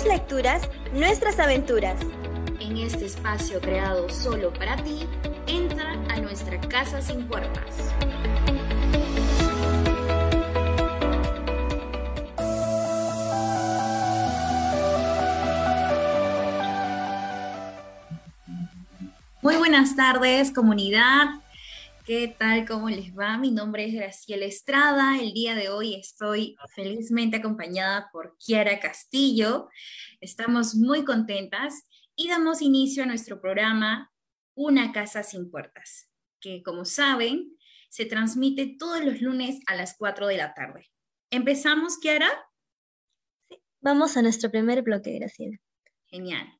tus lecturas, nuestras aventuras. En este espacio creado solo para ti, entra a nuestra casa sin puertas. Muy buenas tardes, comunidad. ¿Qué tal? ¿Cómo les va? Mi nombre es Graciela Estrada. El día de hoy estoy felizmente acompañada por Kiara Castillo. Estamos muy contentas y damos inicio a nuestro programa Una casa sin puertas, que como saben, se transmite todos los lunes a las 4 de la tarde. ¿Empezamos, Kiara? Sí, vamos a nuestro primer bloque, Graciela. Genial.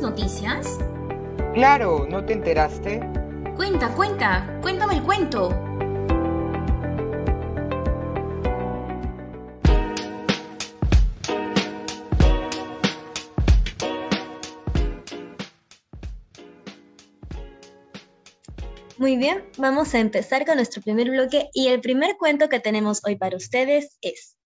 Noticias? Claro, ¿no te enteraste? Cuenta, cuenta, cuéntame el cuento. Muy bien, vamos a empezar con nuestro primer bloque y el primer cuento que tenemos hoy para ustedes es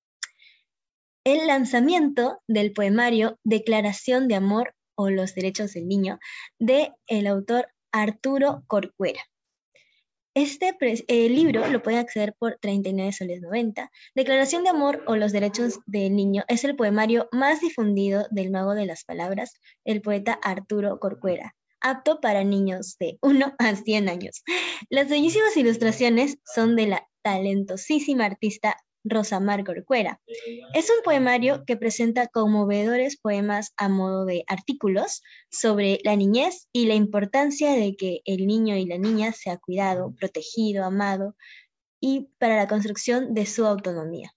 el lanzamiento del poemario Declaración de Amor o los derechos del niño de el autor Arturo Corcuera. Este libro lo pueden acceder por 39 soles 90. Declaración de amor o los derechos del niño es el poemario más difundido del mago de las palabras, el poeta Arturo Corcuera, apto para niños de 1 a 100 años. Las bellísimas ilustraciones son de la talentosísima artista Rosa Mar Corcuera. Es un poemario que presenta conmovedores poemas a modo de artículos sobre la niñez y la importancia de que el niño y la niña sea cuidado, protegido, amado y para la construcción de su autonomía.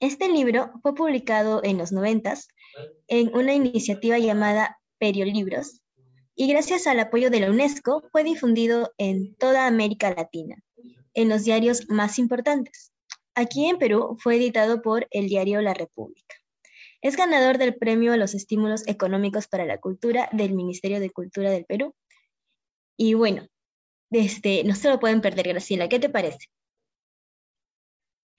Este libro fue publicado en los noventas en una iniciativa llamada Periolibros y gracias al apoyo de la UNESCO fue difundido en toda América Latina, en los diarios más importantes. Aquí en Perú fue editado por el diario La República. Es ganador del Premio a los Estímulos Económicos para la Cultura del Ministerio de Cultura del Perú. Y bueno, este, no se lo pueden perder, Graciela. ¿Qué te parece?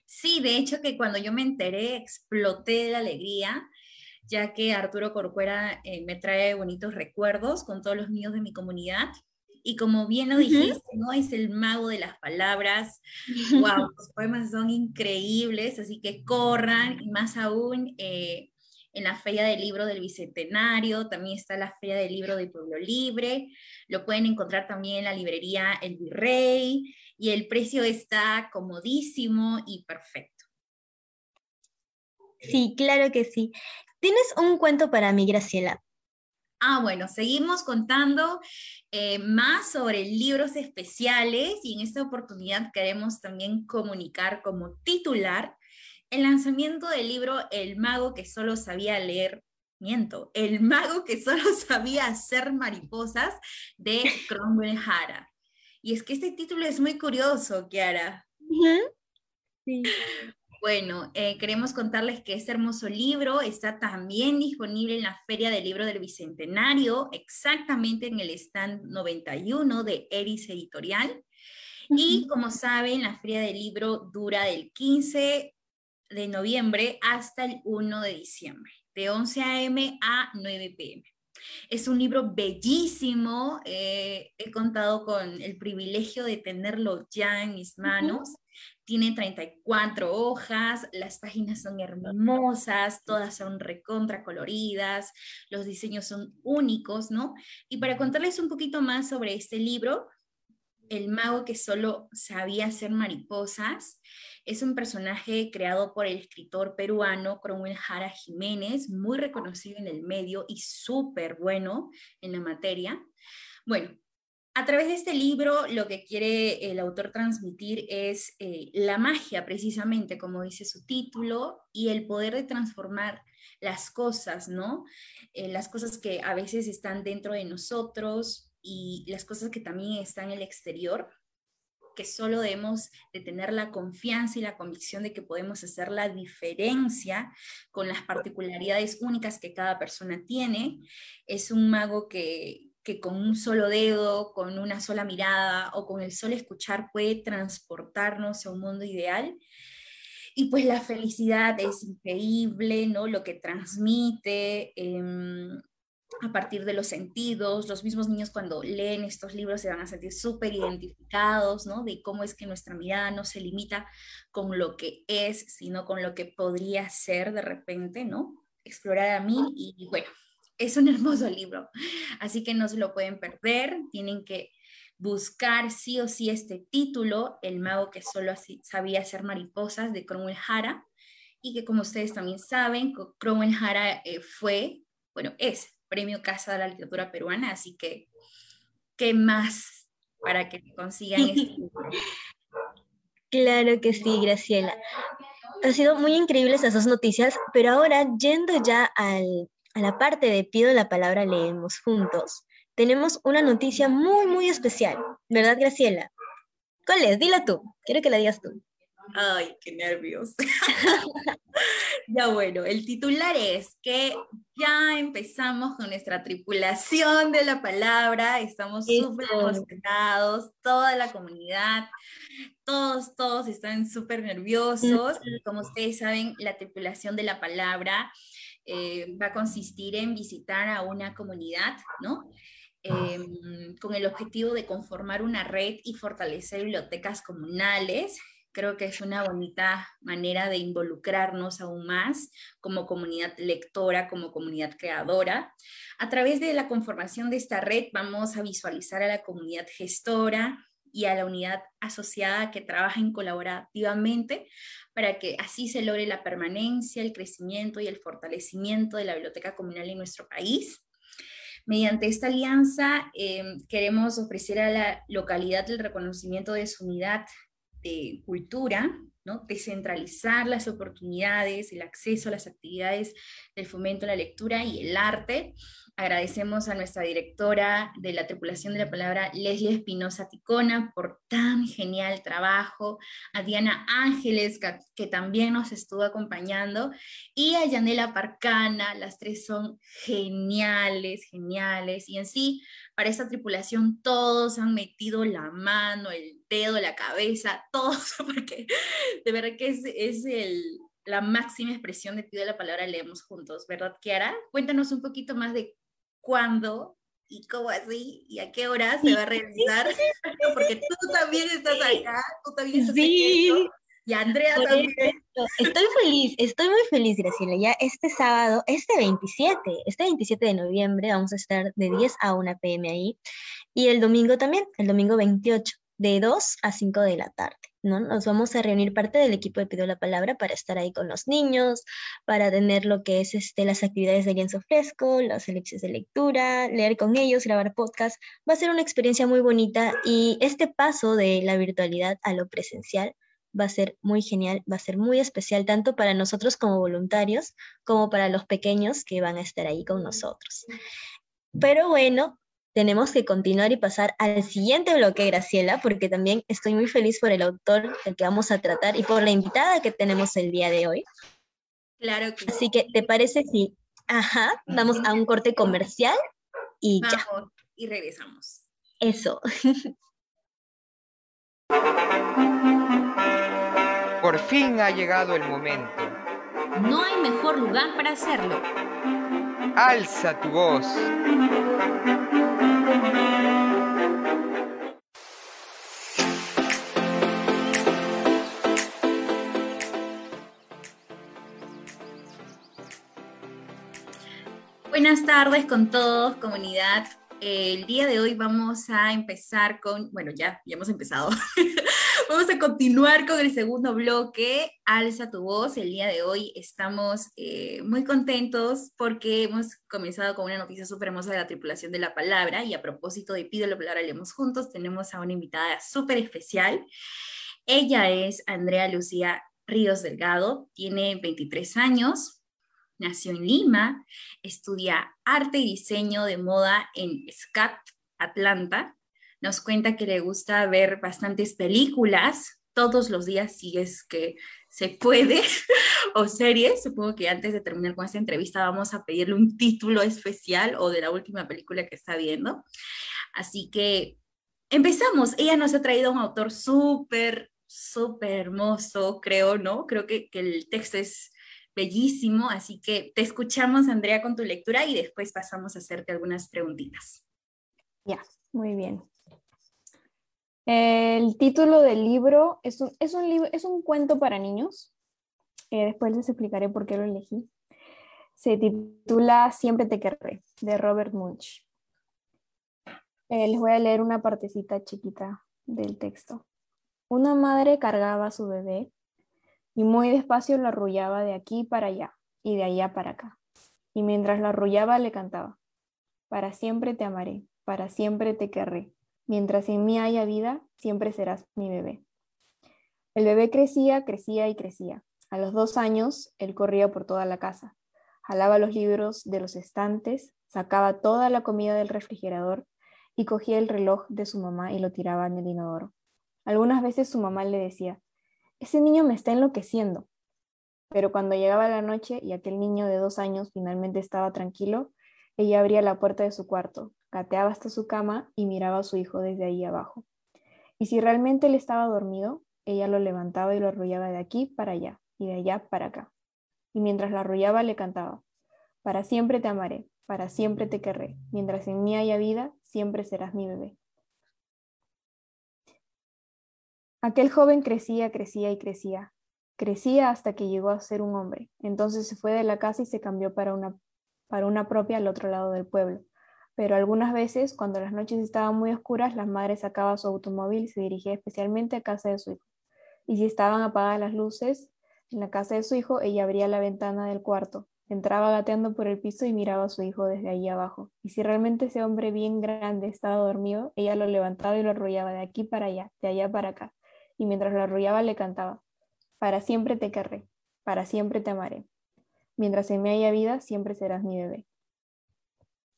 Sí, de hecho que cuando yo me enteré exploté de la alegría, ya que Arturo Corcuera eh, me trae bonitos recuerdos con todos los niños de mi comunidad y como bien lo dijiste, ¿no? Es el mago de las palabras. ¡Wow! Los poemas son increíbles, así que corran, y más aún eh, en la Feria del Libro del Bicentenario, también está la Feria del Libro de Pueblo Libre, lo pueden encontrar también en la librería El Virrey, y el precio está comodísimo y perfecto. Sí, claro que sí. ¿Tienes un cuento para mí, Graciela? Ah, bueno, seguimos contando eh, más sobre libros especiales y en esta oportunidad queremos también comunicar como titular el lanzamiento del libro El mago que solo sabía leer, miento, El mago que solo sabía hacer mariposas de Cromwell Hara. Y es que este título es muy curioso, Kiara. Sí. Bueno, eh, queremos contarles que este hermoso libro está también disponible en la Feria del Libro del Bicentenario, exactamente en el stand 91 de Eris Editorial. Y como saben, la Feria del Libro dura del 15 de noviembre hasta el 1 de diciembre, de 11 a.m. a 9 p.m. Es un libro bellísimo, eh, he contado con el privilegio de tenerlo ya en mis manos. Tiene 34 hojas, las páginas son hermosas, todas son recontra coloridas, los diseños son únicos, ¿no? Y para contarles un poquito más sobre este libro, El mago que solo sabía hacer mariposas, es un personaje creado por el escritor peruano Cromwell Jara Jiménez, muy reconocido en el medio y súper bueno en la materia. Bueno, a través de este libro lo que quiere el autor transmitir es eh, la magia, precisamente, como dice su título, y el poder de transformar las cosas, ¿no? Eh, las cosas que a veces están dentro de nosotros y las cosas que también están en el exterior, que solo debemos de tener la confianza y la convicción de que podemos hacer la diferencia con las particularidades únicas que cada persona tiene. Es un mago que, que con un solo dedo, con una sola mirada o con el solo escuchar puede transportarnos a un mundo ideal. Y pues la felicidad es increíble, ¿no? Lo que transmite em, a partir de los sentidos. Los mismos niños cuando leen estos libros se van a sentir súper identificados, ¿no? De cómo es que nuestra mirada no se limita con lo que es, sino con lo que podría ser de repente, ¿no? Explorar a mí y bueno, es un hermoso libro, así que no se lo pueden perder, tienen que buscar sí o sí este título, El mago que solo sabía hacer mariposas de Cromwell Hara, y que como ustedes también saben, Cromwell Hara eh, fue, bueno, es Premio Casa de la Literatura Peruana, así que, ¿qué más para que consigan este libro? Claro que sí, Graciela. Ha sido muy increíble esas dos noticias, pero ahora yendo ya al a la parte de pido la palabra leemos juntos, tenemos una noticia muy, muy especial, ¿verdad, Graciela? ¿Cuál es? Dila tú, quiero que la digas tú. Ay, qué nervios. ya bueno, el titular es que ya empezamos con nuestra tripulación de la palabra, estamos súper emocionados, toda la comunidad, todos, todos están súper nerviosos. Como ustedes saben, la tripulación de la palabra eh, va a consistir en visitar a una comunidad, ¿no? Em, con el objetivo de conformar una red y fortalecer bibliotecas comunales. Creo que es una bonita manera de involucrarnos aún más como comunidad lectora, como comunidad creadora. A través de la conformación de esta red vamos a visualizar a la comunidad gestora, y a la unidad asociada que trabajen colaborativamente para que así se logre la permanencia, el crecimiento y el fortalecimiento de la biblioteca comunal en nuestro país. Mediante esta alianza em, queremos ofrecer a la localidad el reconocimiento de su unidad de cultura, ¿no? descentralizar las oportunidades, el acceso a las actividades del fomento a la lectura y el arte. Agradecemos a nuestra directora de la tripulación de la palabra, Leslie Espinosa Ticona, por tan genial trabajo, a Diana Ángeles, que, también nos estuvo acompañando, y a Yanela Parcana, las tres son geniales, geniales, y en sí, para esta tripulación todos han metido la mano, el dedo, la cabeza, todos, porque de verdad que es, es el, la máxima expresión de Pido la Palabra Leemos Juntos, ¿verdad, Kiara? Cuéntanos un poquito más de cuándo y cómo así y a qué hora se va a realizar, porque tú también estás acá, tú también estás sí. Y Andrea también. Estoy feliz, estoy muy feliz, Graciela. Ya este sábado, este 27, este 27 de noviembre, vamos a estar de 10 a 1 pm ahí. Y el domingo también, el domingo 28, de 2 a 5 de la tarde. ¿no? Nos vamos a reunir parte del equipo de Pido la Palabra para estar ahí con los niños, para tener lo que es este, las actividades de lienzo fresco, las lecciones de lectura, leer con ellos, grabar podcast. Va a ser una experiencia muy bonita y este paso de la virtualidad a lo presencial va a ser muy genial, va a ser muy especial tanto para nosotros como voluntarios como para los pequeños que van a estar ahí con nosotros. Pero bueno, tenemos que continuar y pasar al siguiente bloque, Graciela, porque también estoy muy feliz por el autor del que vamos a tratar y por la invitada que tenemos el día de hoy. Claro que Así que, ¿te parece si, ajá, vamos a un corte comercial y ya? Y regresamos. Eso. Por fin ha llegado el momento. No hay mejor lugar para hacerlo. Alza tu voz. Buenas tardes con todos, comunidad. El día de hoy vamos a empezar con, bueno, ya, ya hemos empezado. vamos a continuar con el segundo bloque, Alza tu voz. El día de hoy estamos eh, muy contentos porque hemos comenzado con una noticia súper hermosa de la tripulación de la palabra y a propósito de Pido la Palabra Leemos Juntos, tenemos a una invitada súper especial. Ella es Andrea Lucía Ríos Delgado, tiene 23 años, nació en Lima, estudia arte y diseño de moda en SCAT, Atlanta. Nos cuenta que le gusta ver bastantes películas todos los días si es que se puede, o series. Supongo que antes de terminar con esta entrevista vamos a pedirle un título especial o de la última película que está viendo. Así que empezamos. Ella nos ha traído un autor súper, súper hermoso, creo, ¿no? Creo que, que el texto es bellísimo, así que te escuchamos, Andrea, con tu lectura y después pasamos a hacerte algunas preguntitas. Ya, muy bien. El título del libro es un, es un, libro, es un cuento para niños. Eh, después les explicaré por qué lo elegí. Se titula Siempre te querré, de Robert Munch. Eh, les voy a leer una partecita chiquita del texto. Una madre cargaba a su bebé y muy despacio lo arrullaba de aquí para allá y de allá para acá. Y mientras lo arrullaba le cantaba, para siempre te amaré, para siempre te querré, mientras en mí haya vida, siempre serás mi bebé. El bebé crecía, crecía y crecía. A los dos años, él corría por toda la casa, jalaba los libros de los estantes, sacaba toda la comida del refrigerador y cogía el reloj de su mamá y lo tiraba en el inodoro. Algunas veces su mamá le decía, ese niño me está enloqueciendo. Pero cuando llegaba la noche y aquel niño de dos años finalmente estaba tranquilo, ella abría la puerta de su cuarto, gateaba hasta su cama y miraba a su hijo desde ahí abajo. Y si realmente él estaba dormido, ella lo levantaba y lo arrullaba de aquí para allá y de allá para acá. Y mientras lo arrullaba le cantaba, para siempre te amaré, para siempre te querré, mientras en mí haya vida, siempre serás mi bebé. Aquel joven crecía, crecía y crecía. Crecía hasta que llegó a ser un hombre. Entonces se fue de la casa y se cambió para una, para una propia al otro lado del pueblo. Pero algunas veces, cuando las noches estaban muy oscuras, la madre sacaba su automóvil y se dirigía especialmente a casa de su hijo. Y si estaban apagadas las luces en la casa de su hijo, ella abría la ventana del cuarto, entraba gateando por el piso y miraba a su hijo desde ahí abajo. Y si realmente ese hombre bien grande estaba dormido, ella lo levantaba y lo arrollaba de aquí para allá, de allá para acá y mientras lo arrullaba le cantaba, para siempre te querré, para siempre te amaré. Mientras en mí haya vida, siempre serás mi bebé.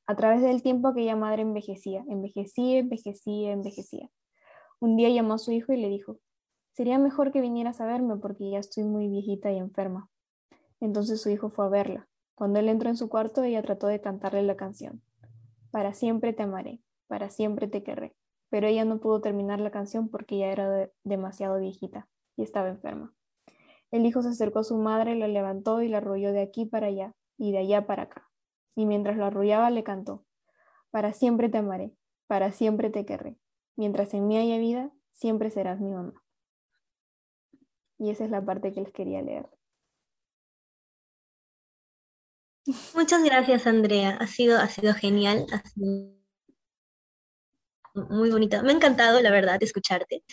A través del tiempo aquella madre envejecía, envejecía, envejecía, envejecía. Un día llamó a su hijo y le dijo, sería mejor que vinieras a verme porque ya estoy muy viejita y enferma. Entonces su hijo fue a verla. Cuando él entró en su cuarto, ella trató de cantarle la canción. Para siempre te amaré, para siempre te querré pero ella no pudo terminar la canción porque ya era demasiado viejita y estaba enferma. El hijo se acercó a su madre, la levantó y la arrulló de aquí para allá y de allá para acá. Y mientras lo arrullaba le cantó, para siempre te amaré, para siempre te querré. Mientras en mí haya vida, siempre serás mi mamá. Y esa es la parte que les quería leer. Muchas gracias, Andrea. Ha sido, ha sido genial. Muy bonita. Me ha encantado, la verdad, escucharte.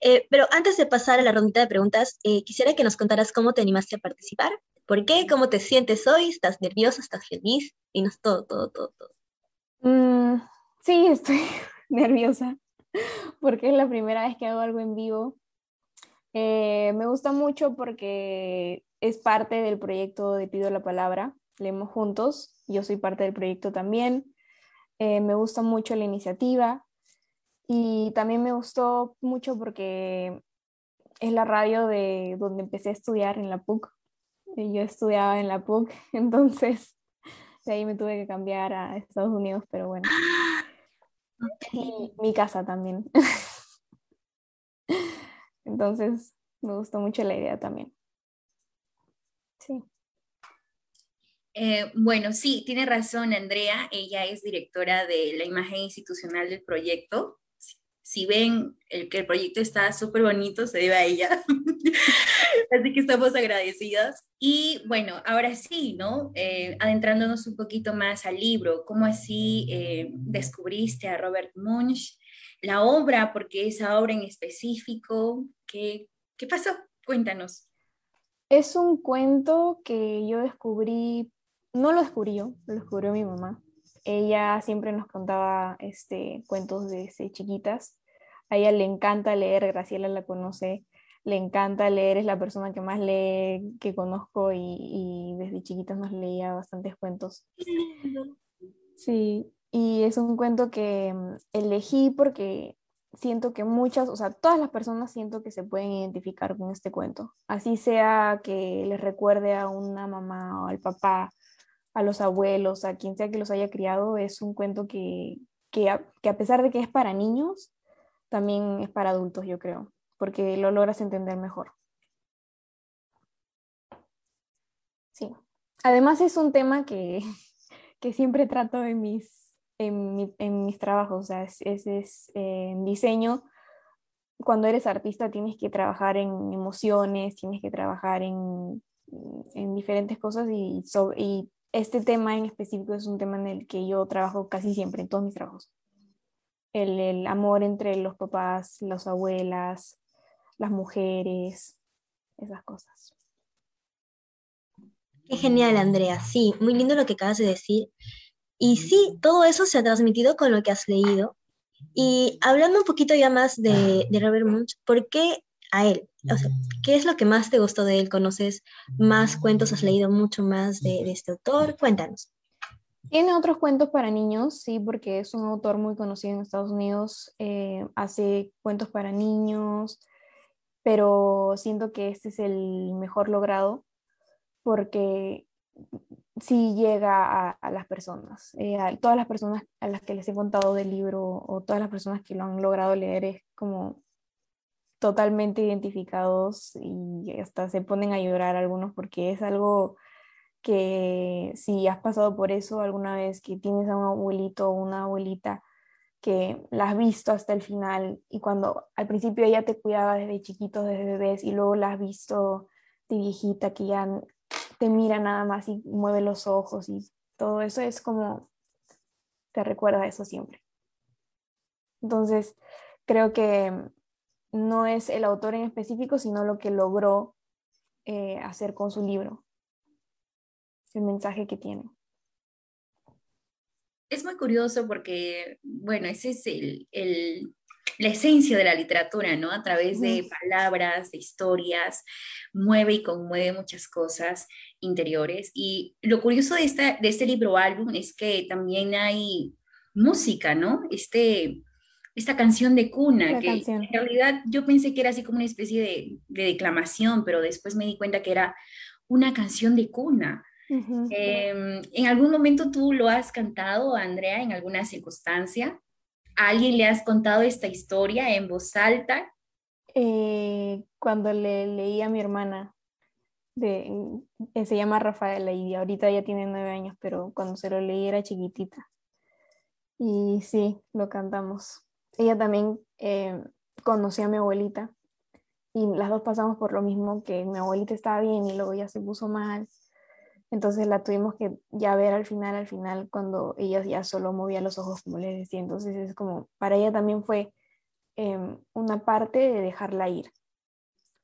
Eh, pero antes de pasar a la rondita de preguntas, eh, quisiera que nos contaras cómo te animaste a participar. ¿Por qué? ¿Cómo te sientes hoy? ¿Estás nerviosa? ¿Estás feliz? Y nos todo, todo, todo, todo. Mm, sí, estoy nerviosa porque es la primera vez que hago algo en vivo. Eh, me gusta mucho porque es parte del proyecto de Pido la Palabra. Leemos juntos. Yo soy parte del proyecto también. me gusta mucho la iniciativa. Y también me gustó mucho porque es la radio de donde empecé a estudiar en la PUC. Yo estudiaba en la PUC, entonces de ahí me tuve que cambiar a Estados Unidos, pero bueno. Y mi casa también. Entonces me gustó mucho la idea también. Sí. Eh, bueno, sí, tiene razón Andrea. Ella es directora de la imagen institucional del proyecto si ven el, que el proyecto está súper bonito, se debe a ella. Así que estamos agradecidas. Y bueno, ahora sí, ¿no? Eh, adentrándonos un poquito más al libro, ¿cómo así eh, descubriste a Robert Munch? La obra, porque esa obra en específico, ¿qué, ¿qué pasó? Cuéntanos. Es un cuento que yo descubrí, no lo descubrí yo, lo descubrió mi mamá. Ella siempre nos contaba este, cuentos desde chiquitas. A ella le encanta leer, Graciela la conoce, le encanta leer, es la persona que más lee que conozco y, desde chiquitas nos leía bastantes cuentos. Sí, y es un cuento que mm, elegí porque siento que muchas, o sea, todas las personas siento que se pueden identificar con este cuento. Así sea que les recuerde a una mamá o al papá, a los abuelos, a quien sea que los haya criado, es un cuento que, que, a, que a pesar de que es para niños, también es para adultos, yo creo, porque lo logras entender mejor. Sí. Además es un tema que, que siempre trato en mis, en, mi, en mis trabajos, o sea, es, es, eh, diseño. Cuando eres artista tienes que trabajar en emociones, tienes que trabajar en, en diferentes cosas y, y este tema en específico es un tema en el que yo trabajo casi siempre, en todos mis trabajos. El, amor entre los papás, las abuelas, las mujeres, esas cosas. Qué genial, Andrea. Sí, muy lindo lo que acabas de decir. Y sí, todo eso se ha transmitido con lo que has leído. Y hablando un poquito ya más de, de Robert Munch, ¿por qué a él? O sea, ¿qué es lo que más te gustó de él? ¿Conoces más cuentos? ¿Has leído mucho más de este autor? Cuéntanos. Tiene otros cuentos para niños, sí, porque es un autor muy conocido en Estados Unidos. Eh, hace cuentos para niños, pero siento que este es el mejor logrado porque sí llega a, a las personas. Eh, a todas las personas a las que les he contado del libro o todas las personas que lo han logrado leer es como totalmente identificados y hasta se ponen a llorar algunos porque es algo que si has pasado por eso alguna vez, que tienes a un abuelito o una abuelita que la has visto hasta el final y cuando al principio ella te cuidaba desde chiquito, desde bebés y luego la has visto de viejita que ya te mira nada más y mueve los ojos y todo eso es como te recuerda eso siempre. Entonces, creo que no es el autor en específico, sino lo que logró eh, hacer con su libro, el mensaje que tiene. Es muy curioso porque, bueno, ese es el, el, la esencia de la literatura, ¿no? A través de palabras, de historias, mueve y conmueve muchas cosas interiores. Y lo curioso de, esta, de este libro álbum es que también hay música, ¿no? Este, esta canción de cuna, La que canción. en realidad yo pensé que era así como una especie de, de declamación, pero después me di cuenta que era una canción de cuna. Eh, ¿En algún momento tú lo has cantado, Andrea, en alguna circunstancia? ¿A alguien le has contado esta historia en voz alta? Eh, cuando le leí a mi hermana, de, eh, se llama Rafaela y ahorita ya tiene nueve años, pero cuando se lo leí era chiquitita. Y sí, lo cantamos. Ella también eh, conoció a mi abuelita y las dos pasamos por lo mismo, que mi abuelita estaba bien y luego ya se puso mal. Entonces la tuvimos que ya ver al final, al final, cuando ella ya solo movía los ojos, como les decía. Entonces es como, para ella también fue em, una parte de dejarla ir,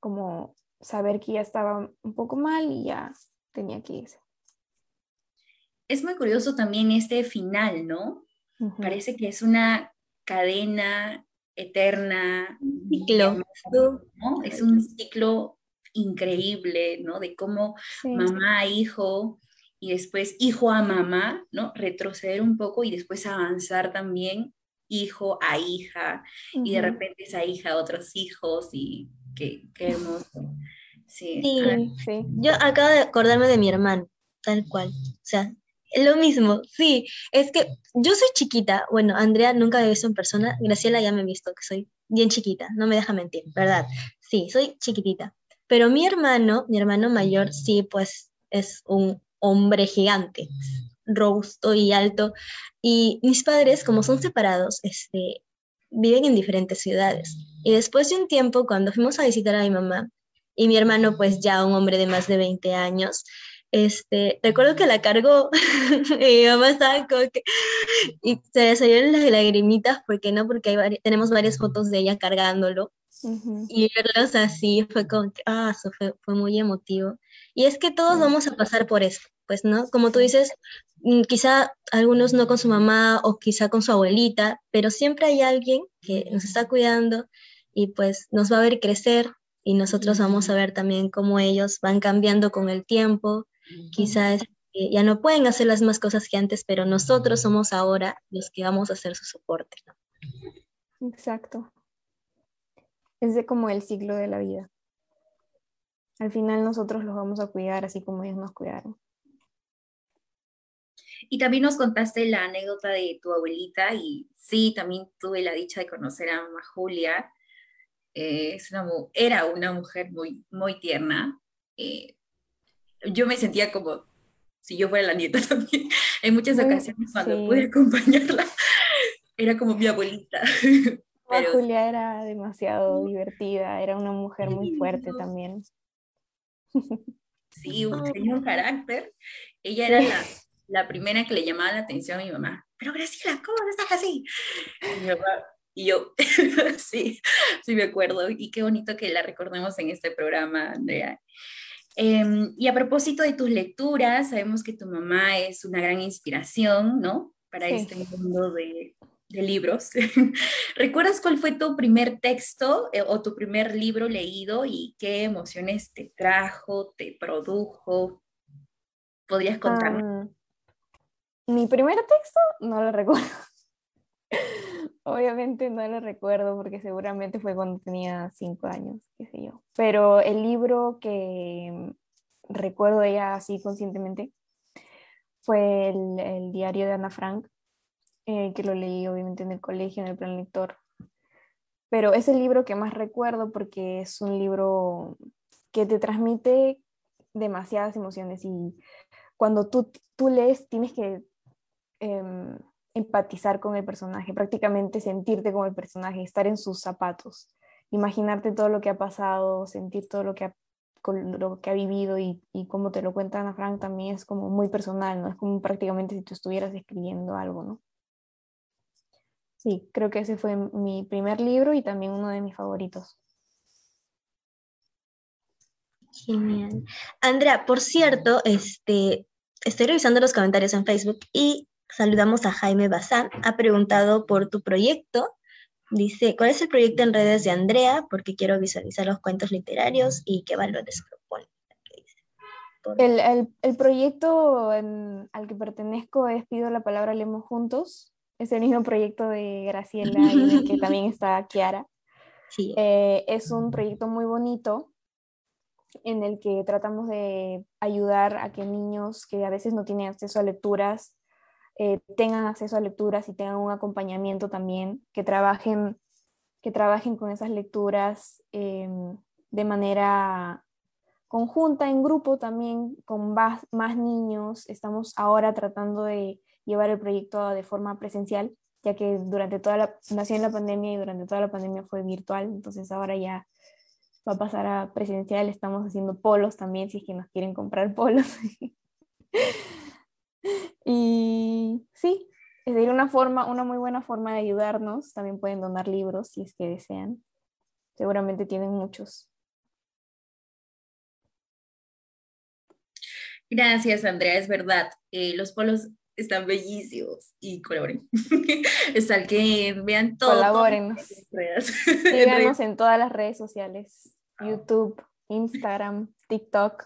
como saber que ya estaba un poco mal y ya tenía que irse. Es muy curioso también este final, ¿no? Parece que es una cadena eterna, Ciclo. ¿no? Es un ciclo increíble, ¿no? De cómo Sí. mamá a hijo y después hijo a mamá, ¿no? Retroceder un poco y después avanzar también hijo a hija y de repente esa hija a otros hijos y qué, qué hermoso. Sí. Sí. Sí, sí. Yo acabo de acordarme de mi hermano, tal cual. O sea, lo mismo, sí. Es que yo soy chiquita. Bueno, Andrea nunca me ha visto en persona. Graciela ya me ha visto, que soy bien chiquita. No me deja mentir, ¿verdad? Sí, soy chiquitita. Pero mi hermano, mi hermano mayor, sí, pues es un hombre gigante, robusto y alto. Y mis padres, como son separados, este, viven en diferentes ciudades. Y después de un tiempo, cuando fuimos a visitar a mi mamá, y mi hermano, pues ya un hombre de más de 20 años, este, recuerdo que la cargó, y mi mamá estaba como que, y se le salieron las lagrimitas, porque no, porque hay tenemos varias fotos de ella cargándolo, Ujú. y verlos así fue como que, ah, eso fue, fue muy emotivo. Y es que todos vamos a pasar por esto, pues, ¿no? Como tú dices, mm, quizá algunos no con su mamá o quizá con su abuelita, pero siempre hay alguien que nos está cuidando y pues nos va a ver crecer y nosotros vamos a ver también cómo ellos van cambiando con el tiempo. Quizás eh, ya no pueden hacer las mismas cosas que antes, pero nosotros somos ahora los que vamos a hacer su soporte. ¿no? Exacto. Es de como el ciclo de la vida. Al final nosotros los vamos a cuidar así como ellos nos cuidaron. Y también nos contaste la anécdota de tu abuelita y sí, también tuve la dicha de conocer a mamá Julia. Eh, es una, era una mujer muy, muy tierna. Eh, yo me sentía como si yo fuera la nieta también. En muchas ocasiones cuando pude acompañarla, era como mi abuelita. Pero... Julia era demasiado divertida, era una mujer muy fuerte también. Sí, tenía un carácter. Ella era la, la primera que le llamaba la atención a mi mamá. Pero Graciela, ¿cómo no estás así? Y, yo, sí, sí me acuerdo. Y qué bonito que la recordemos en este programa, Andrea. Em, y a propósito de tus lecturas, sabemos que tu mamá es una gran inspiración, ¿no? Para este mundo de, de libros. ¿Recuerdas cuál fue tu primer texto eh, o tu primer libro leído y qué emociones te trajo, te produjo? ¿Podrías contarme? Mi primer texto no lo recuerdo. Obviamente no lo recuerdo porque seguramente fue cuando tenía cinco años, qué sé yo. Pero el libro que recuerdo ya así conscientemente fue el, diario de Ana Frank, eh, que lo leí obviamente en el colegio, en el plan lector. Pero es el libro que más recuerdo porque es un libro que te transmite demasiadas emociones y cuando tú, tú lees tienes que Em, empatizar con el personaje, prácticamente sentirte con el personaje, estar en sus zapatos, imaginarte todo lo que ha pasado, sentir todo lo que ha, lo que ha vivido y, y como te lo cuenta Ana Frank también es como muy personal, ¿no? Es como prácticamente si tú estuvieras escribiendo algo, ¿no? Sí, creo que ese fue mi primer libro y también uno de mis favoritos. Genial. Andrea, por cierto, este, estoy revisando los comentarios en Facebook y saludamos a Jaime Bazán. Ha preguntado por tu proyecto. Dice, ¿cuál es el proyecto en redes de Andrea? Porque quiero visualizar los cuentos literarios y qué valores propone. El, el, proyecto al que pertenezco es Pido la Palabra Leemos Juntos. Es el mismo proyecto de Graciela y en el que también está Kiara. Sí. Eh, es un proyecto muy bonito en el que tratamos de ayudar a que niños que a veces no tienen acceso a lecturas eh, tengan acceso a lecturas y tengan un acompañamiento también, que trabajen, que trabajen con esas lecturas em, de manera conjunta, en grupo también, con más, más niños. Estamos ahora tratando de llevar el proyecto de forma presencial, ya que durante toda la, nació en la pandemia y durante toda la pandemia fue virtual, entonces ahora ya va a pasar a presencial, estamos haciendo polos también, si es que nos quieren comprar polos. Y sí, es decir, una forma, una muy buena forma de ayudarnos. También pueden donar libros si es que desean. Seguramente tienen muchos. Gracias, Andrea, es verdad. Eh, los polos están bellísimos y colaboren. Está que vean todo. Colaboren. Síganos en todas las redes sociales: ah. YouTube, Instagram, TikTok.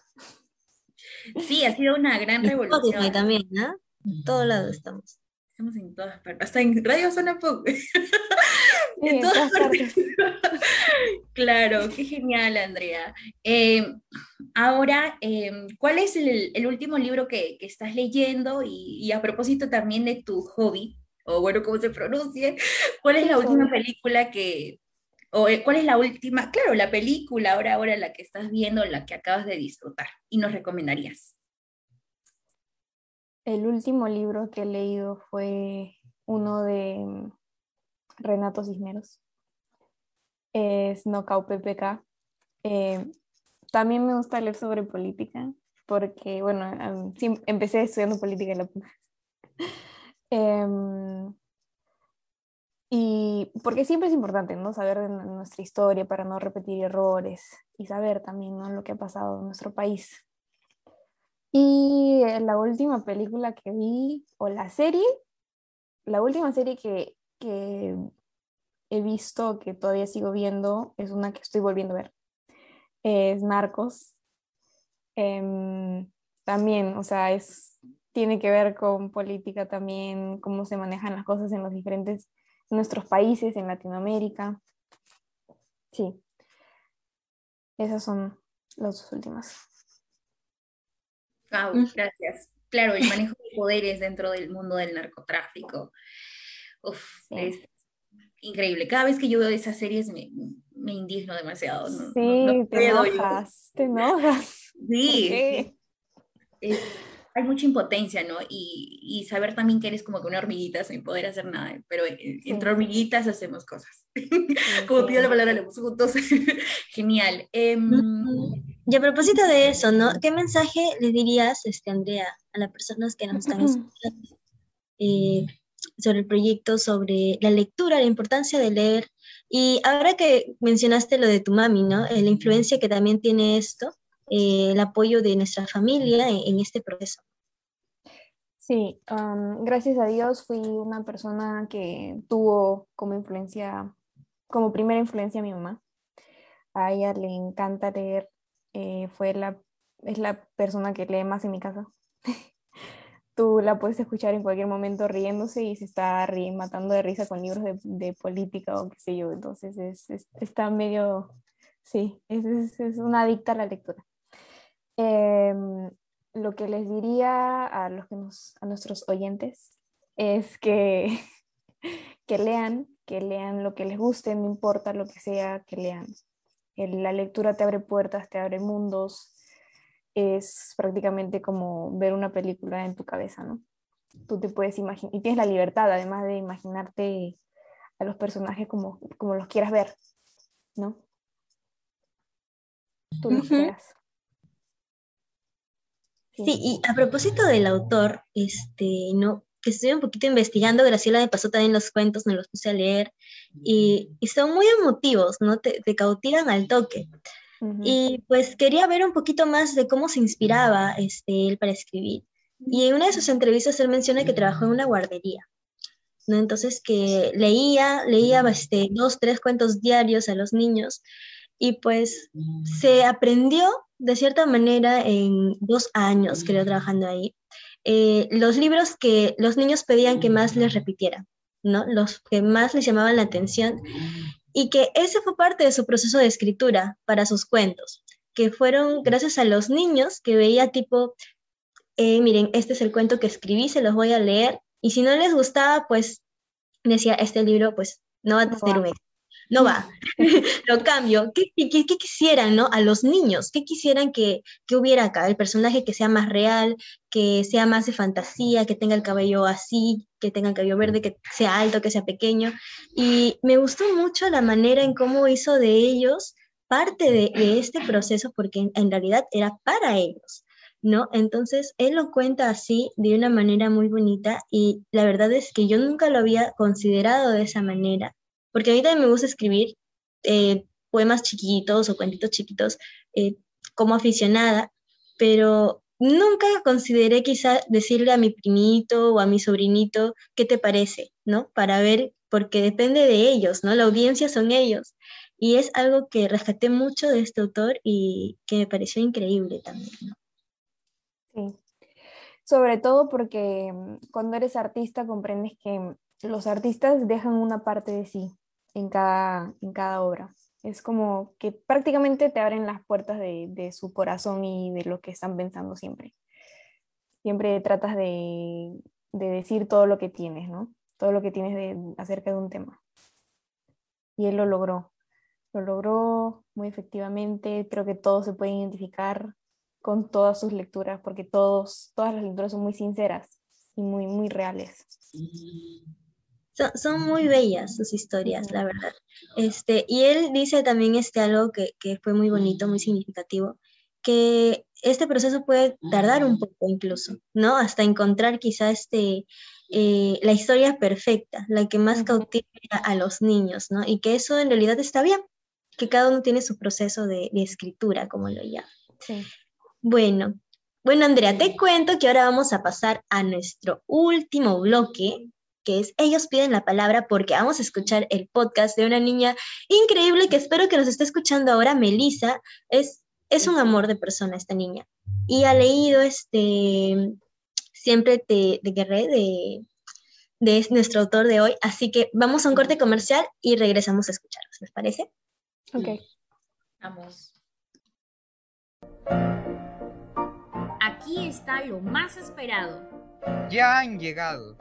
Sí, ha sido una gran revolución. también, ¿no? En todos lados estamos. Estamos en todas partes, hasta en Radio Zona Pop. en, todas, partes. claro, qué genial, Andrea. Em, ahora, em, ¿cuál es el, último libro que, estás leyendo? Y, a propósito también de tu hobby, o bueno, cómo se pronuncie, ¿cuál es la última película que, o eh, cuál es la última, claro, la película ahora, ahora la que estás viendo, la que acabas de disfrutar y nos recomendarías? El último libro que he leído fue uno de Renato Cisneros. Es Knockout PPK. Eh, también me gusta leer sobre política, porque, bueno, empecé estudiando política en la eh, y porque siempre es importante, ¿no? Saber de nuestra historia para no repetir errores y saber también, ¿no? Lo que ha pasado en nuestro país. Y eh, la última película que vi, o la serie, la última serie que, que he visto, que todavía sigo viendo, es una que estoy volviendo a ver. Es Narcos. Em, también, o sea, es, tiene que ver con política también, cómo se manejan las cosas en los diferentes, nuestros países, en Latinoamérica. Sí, Esas son las dos últimas. Wow, Mm. gracias. Claro, el manejo de poderes dentro del mundo del narcotráfico. Uf, Sí. es increíble. Cada vez que yo veo esas series me, me indigno demasiado. No, Sí, no- no te yo. enojas, te enojas. ¿Por Sí, es- hay mucha impotencia, ¿no? Y, y saber también que eres como que una hormiguita sin poder hacer nada, pero eh, entre hormiguitas hacemos cosas. Como Sí, pidió la palabra, le puso juntos. Genial. Mm, Y a propósito de eso, ¿no? ¿Qué mensaje le dirías, este, Andrea, a las personas que nos están escuchando eh, sobre el proyecto, sobre la lectura, la importancia de leer? Y ahora que mencionaste lo de tu mami, ¿no? Eh, la influencia que también tiene esto, eh, el apoyo de nuestra familia en, este proceso. Sí, am, gracias a Dios fui una persona que tuvo como influencia, como primera influencia a mi mamá. A ella le encanta leer, eh, fue la, es la persona que lee más en mi casa. Tú la puedes escuchar en cualquier momento riéndose y se está matando de risa con libros de, política o qué sé yo. Entonces es, es- está medio, sí, es, es- una adicta a la lectura. Em, lo que les diría a los que nos, a nuestros oyentes es que, que lean, que lean lo que les guste, no importa lo que sea, que lean. La lectura te abre puertas, te abre mundos, es prácticamente como ver una película en tu cabeza, ¿no? Tú te puedes imaginar, y tienes la libertad además de imaginarte a los personajes como, como los quieras ver, ¿no? Tú los creas. Sí, y a propósito del autor, este, no, que estoy un poquito investigando, Graciela me pasó también los cuentos, me los puse a leer, y, y son muy emotivos, ¿no? Te, te cautivan al toque. Y pues quería ver un poquito más de cómo se inspiraba este, él para escribir. Y en una de sus entrevistas él menciona que trabajó en una guardería, ¿no? Entonces que leía, leía este, dos, tres cuentos diarios a los niños y pues se aprendió de cierta manera en dos años, creo, trabajando ahí, eh, los libros que los niños pedían que más les repitiera, ¿no? Los que más les llamaban la atención y que ese fue parte de su proceso de escritura para sus cuentos, que fueron gracias a los niños que veía tipo, eh, miren, este es el cuento que escribí, se los voy a leer, y si no les gustaba, pues decía, este libro pues no va a tener un éxito, no va, lo cambio, ¿Qué, qué, qué- quisieran, no? A los niños, ¿qué quisieran que, que hubiera acá? El personaje que sea más real, que sea más de fantasía, que tenga el cabello así, que tenga el cabello verde, que sea alto, que sea pequeño. Y me gustó mucho la manera en cómo hizo de ellos parte de, de este proceso, porque en, en realidad era para ellos, ¿no? Entonces, él lo cuenta así, de una manera muy bonita, y la verdad es que yo nunca lo había considerado de esa manera, porque a mí también me gusta escribir eh, poemas chiquitos o cuentitos chiquitos eh, como aficionada, pero nunca consideré quizá decirle a mi primito o a mi sobrinito qué te parece, ¿no? Para ver, porque depende de ellos, ¿no? La audiencia son ellos. Y es algo que rescaté mucho de este autor y que me pareció increíble también, ¿no? Sí. Sobre todo porque mm, cuando eres artista comprendes que mm, los artistas dejan una parte de sí en cada, en cada obra. Es como que prácticamente te abren las puertas de, de su corazón y de lo que están pensando siempre. Siempre tratas de, de decir todo lo que tienes, ¿no? Todo lo que tienes de, acerca de un tema. Y él lo logró. Lo logró muy efectivamente. Creo que todos se pueden identificar con todas sus lecturas, porque todos, todas las lecturas son muy sinceras y muy, muy reales. Son, son muy bellas sus historias, la verdad. Este, y él dice también este algo que, que fue muy bonito, muy significativo, que este proceso puede tardar un poco incluso, ¿no? Hasta encontrar quizá este, eh, la historia perfecta, la que más Ujú. cautive a, a los niños, ¿no? Y que eso en realidad está bien, que cada uno tiene su proceso de, de escritura, como lo llama. Sí. Bueno, bueno, Andrea, te cuento que ahora vamos a pasar a nuestro último bloque, que es Ellos piden la palabra porque vamos a escuchar el podcast de una niña increíble que espero que nos esté escuchando ahora, Melissa. Es, es un amor de persona esta niña. Y ha leído este Siempre te, te querré de, de nuestro autor de hoy. Así que vamos a un corte comercial y regresamos a escucharlos, ¿les parece? Ok. Vamos. Aquí está lo más esperado. Ya han llegado.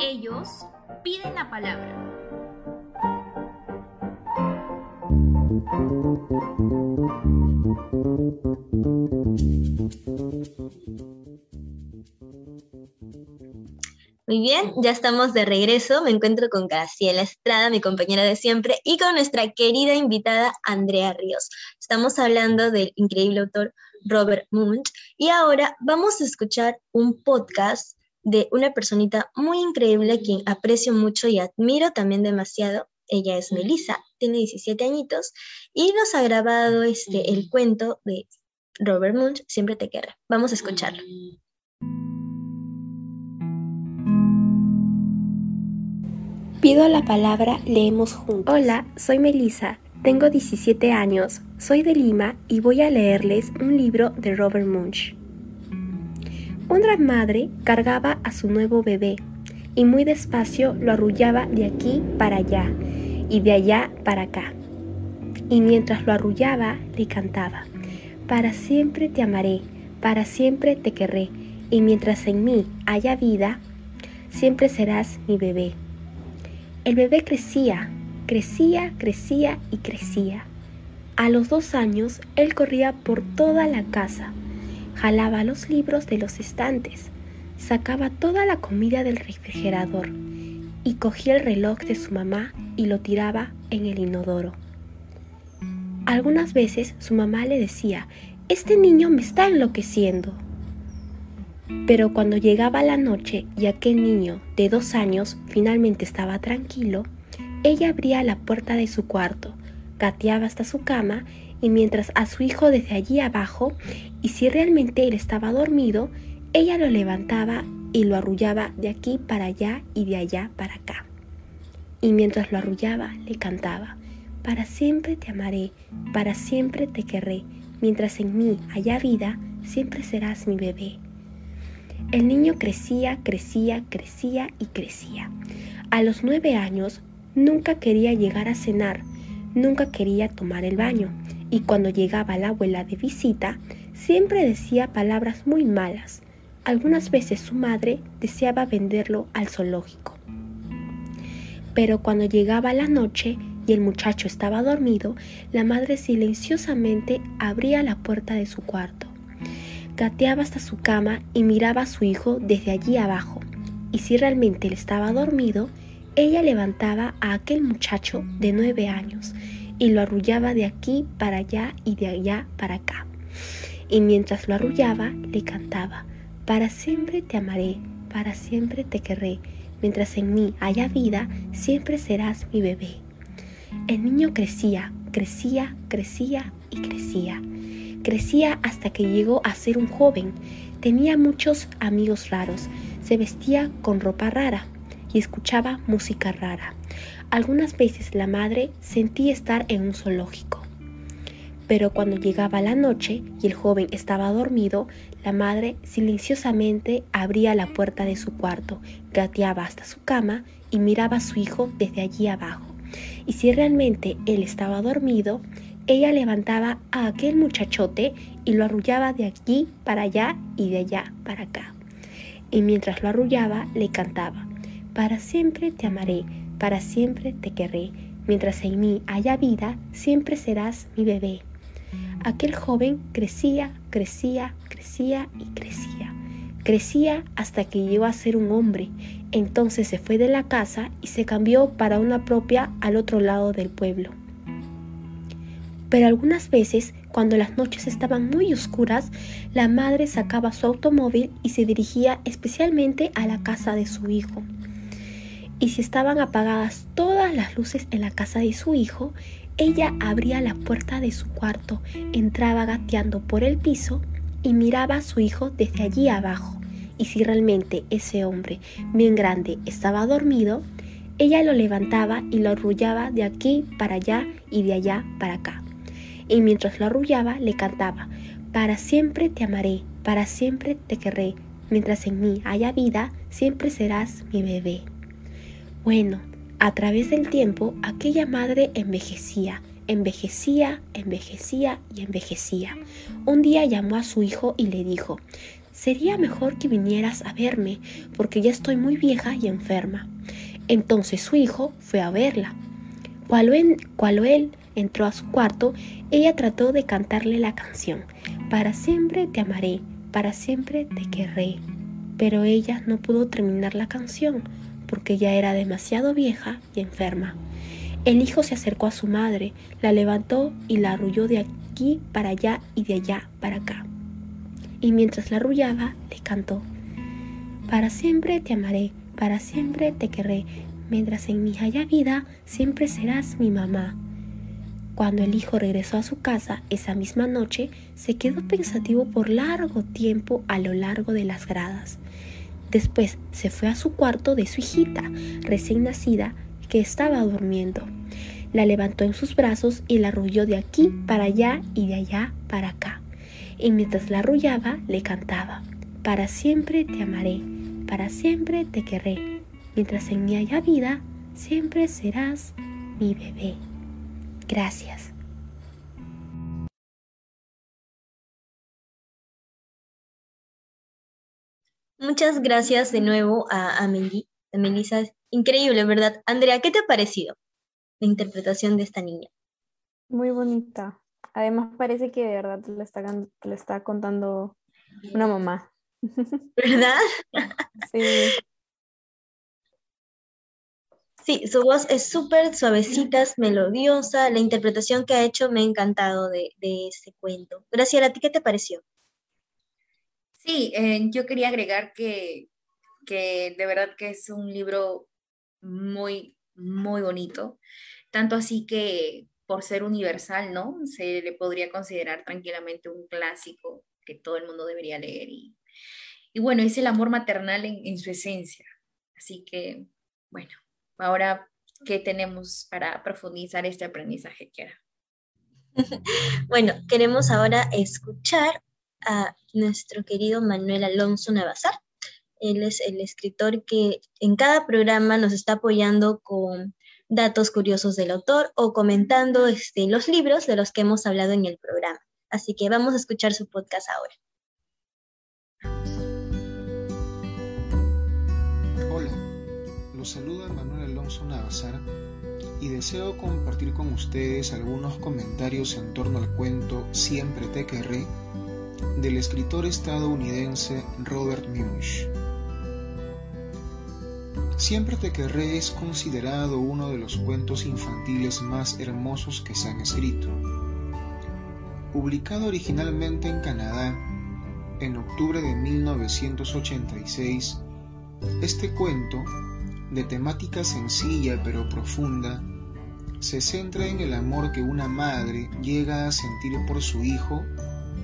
Ellos piden la palabra. Muy bien, ya estamos de regreso. Me encuentro con Graciela Estrada, mi compañera de siempre, y con nuestra querida invitada Andrea Ríos. Estamos hablando del increíble autor Robert Munch y ahora vamos a escuchar un podcast de una personita muy increíble a quien aprecio mucho y admiro también demasiado. Ella es Melissa, tiene 17 añitos y nos ha grabado este, el cuento de Robert Munch, Siempre te querré. Vamos a escucharlo. Pido la palabra, leemos juntos. Hola, soy Melissa, tengo 17 años, soy de Lima y voy a leerles un libro de Robert Munch. Una madre cargaba a su nuevo bebé y muy despacio lo arrullaba de aquí para allá y de allá para acá. Y mientras lo arrullaba, le cantaba, Para siempre te amaré, para siempre te querré, y mientras en mí haya vida, siempre serás mi bebé. El bebé crecía, crecía, crecía y crecía. A los dos años, él corría por toda la casa, jalaba los libros de los estantes, sacaba toda la comida del refrigerador y cogía el reloj de su mamá y lo tiraba en el inodoro. Algunas veces su mamá le decía, este niño me está enloqueciendo. Pero cuando llegaba la noche y aquel niño de dos años finalmente estaba tranquilo, ella abría la puerta de su cuarto, gateaba hasta su cama y mientras a su hijo desde allí abajo, y si realmente él estaba dormido, ella lo levantaba y lo arrullaba de aquí para allá y de allá para acá. Y mientras lo arrullaba, le cantaba, Para siempre te amaré, para siempre te querré, mientras en mí haya vida, siempre serás mi bebé. El niño crecía, crecía, crecía y crecía. A los nueve años nunca quería llegar a cenar, nunca quería tomar el baño, y cuando llegaba la abuela de visita, siempre decía palabras muy malas. Algunas veces su madre deseaba venderlo al zoológico. Pero cuando llegaba la noche y el muchacho estaba dormido, la madre silenciosamente abría la puerta de su cuarto gateaba hasta su cama y miraba a su hijo desde allí abajo, y si realmente él estaba dormido, ella levantaba a aquel muchacho de nueve años y lo arrullaba de aquí para allá y de allá para acá. Y mientras lo arrullaba, le cantaba, Para siempre te amaré, para siempre te querré, mientras en mí haya vida, siempre serás mi bebé. El niño crecía, crecía, crecía y crecía Crecía hasta que llegó a ser un joven. Tenía muchos amigos raros. Se vestía con ropa rara y escuchaba música rara. Algunas veces la madre sentía estar en un zoológico. Pero cuando llegaba la noche y el joven estaba dormido, la madre silenciosamente abría la puerta de su cuarto, gateaba hasta su cama y miraba a su hijo desde allí abajo. Y si realmente él estaba dormido, ella levantaba a aquel muchachote y lo arrullaba de aquí para allá y de allá para acá. Y mientras lo arrullaba, le cantaba, Para siempre te amaré, para siempre te querré, mientras en mí haya vida, siempre serás mi bebé. Aquel joven crecía, crecía, crecía y crecía. Crecía hasta que llegó a ser un hombre. Entonces se fue de la casa y se cambió para una propia al otro lado del pueblo pero algunas veces, cuando las noches estaban muy oscuras, la madre sacaba su automóvil y se dirigía especialmente a la casa de su hijo. Y si estaban apagadas todas las luces en la casa de su hijo, ella abría la puerta de su cuarto, entraba gateando por el piso y miraba a su hijo desde allí abajo. Y si realmente ese hombre bien grande estaba dormido, ella lo levantaba y lo arrullaba de aquí para allá y de allá para acá y mientras lo arrullaba le cantaba, Para siempre te amaré, para siempre te querré, mientras en mí haya vida, siempre serás mi bebé. Bueno, a través del tiempo aquella madre envejecía, Envejecía, envejecía y envejecía. Un día llamó a su hijo y le dijo, sería mejor que vinieras a verme, porque ya estoy muy vieja y enferma. Entonces su hijo fue a verla. Cuando, él entró a su cuarto, ella trató de cantarle la canción, Para siempre te amaré, para siempre te querré. Pero ella no pudo terminar la canción, porque ya era demasiado vieja y enferma. El hijo se acercó a su madre, la levantó y la arrulló de aquí para allá y de allá para acá. Y mientras la arrullaba, le cantó, Para siempre te amaré, para siempre te querré, mientras en mi haya vida, siempre serás mi mamá. Cuando el hijo regresó a su casa esa misma noche, se quedó pensativo por largo tiempo a lo largo de las gradas. Después se fue a su cuarto de su hijita, recién nacida, que estaba durmiendo. La levantó en sus brazos y la arrulló de aquí para allá y de allá para acá. Y mientras la arrullaba, le cantaba, Para siempre te amaré, para siempre te querré, mientras en mi haya vida, siempre serás mi bebé. Gracias. Muchas gracias de nuevo a, a, a Melissa Increíble, ¿verdad? Andrea, ¿qué te ha parecido la interpretación de esta niña? Muy bonita. Además parece que de verdad le está, le está contando una mamá. ¿Verdad? Sí. Sí, su voz es súper suavecita, es melodiosa. La interpretación que ha hecho me ha encantado de, de este cuento. Graciela, ¿a ti qué te pareció? Sí, eh, yo quería agregar que, que de verdad que es un libro muy, muy bonito. Tanto así que por ser universal, ¿no? Se le podría considerar tranquilamente un clásico que todo el mundo debería leer. Y, y bueno, es el amor maternal en, su esencia. Así que, bueno, ahora, ¿qué tenemos para profundizar este aprendizaje, Kiara? bueno, queremos ahora escuchar a nuestro querido Manuel Alonso Navasar. Él es el escritor que en cada programa nos está apoyando con datos curiosos del autor o comentando este, los libros de los que hemos hablado en el programa. Así que vamos a escuchar su podcast ahora. Hola, los saluda Manuel Alonso Navasar y deseo compartir con ustedes algunos comentarios en torno al cuento Siempre te querré del escritor estadounidense Robert Munch. Siempre te querré es considerado uno de los cuentos infantiles más hermosos que se han escrito. Publicado originalmente en Canadá en octubre de 1986, este cuento, de temática sencilla pero profunda, se centra en el amor que una madre llega a sentir por su hijo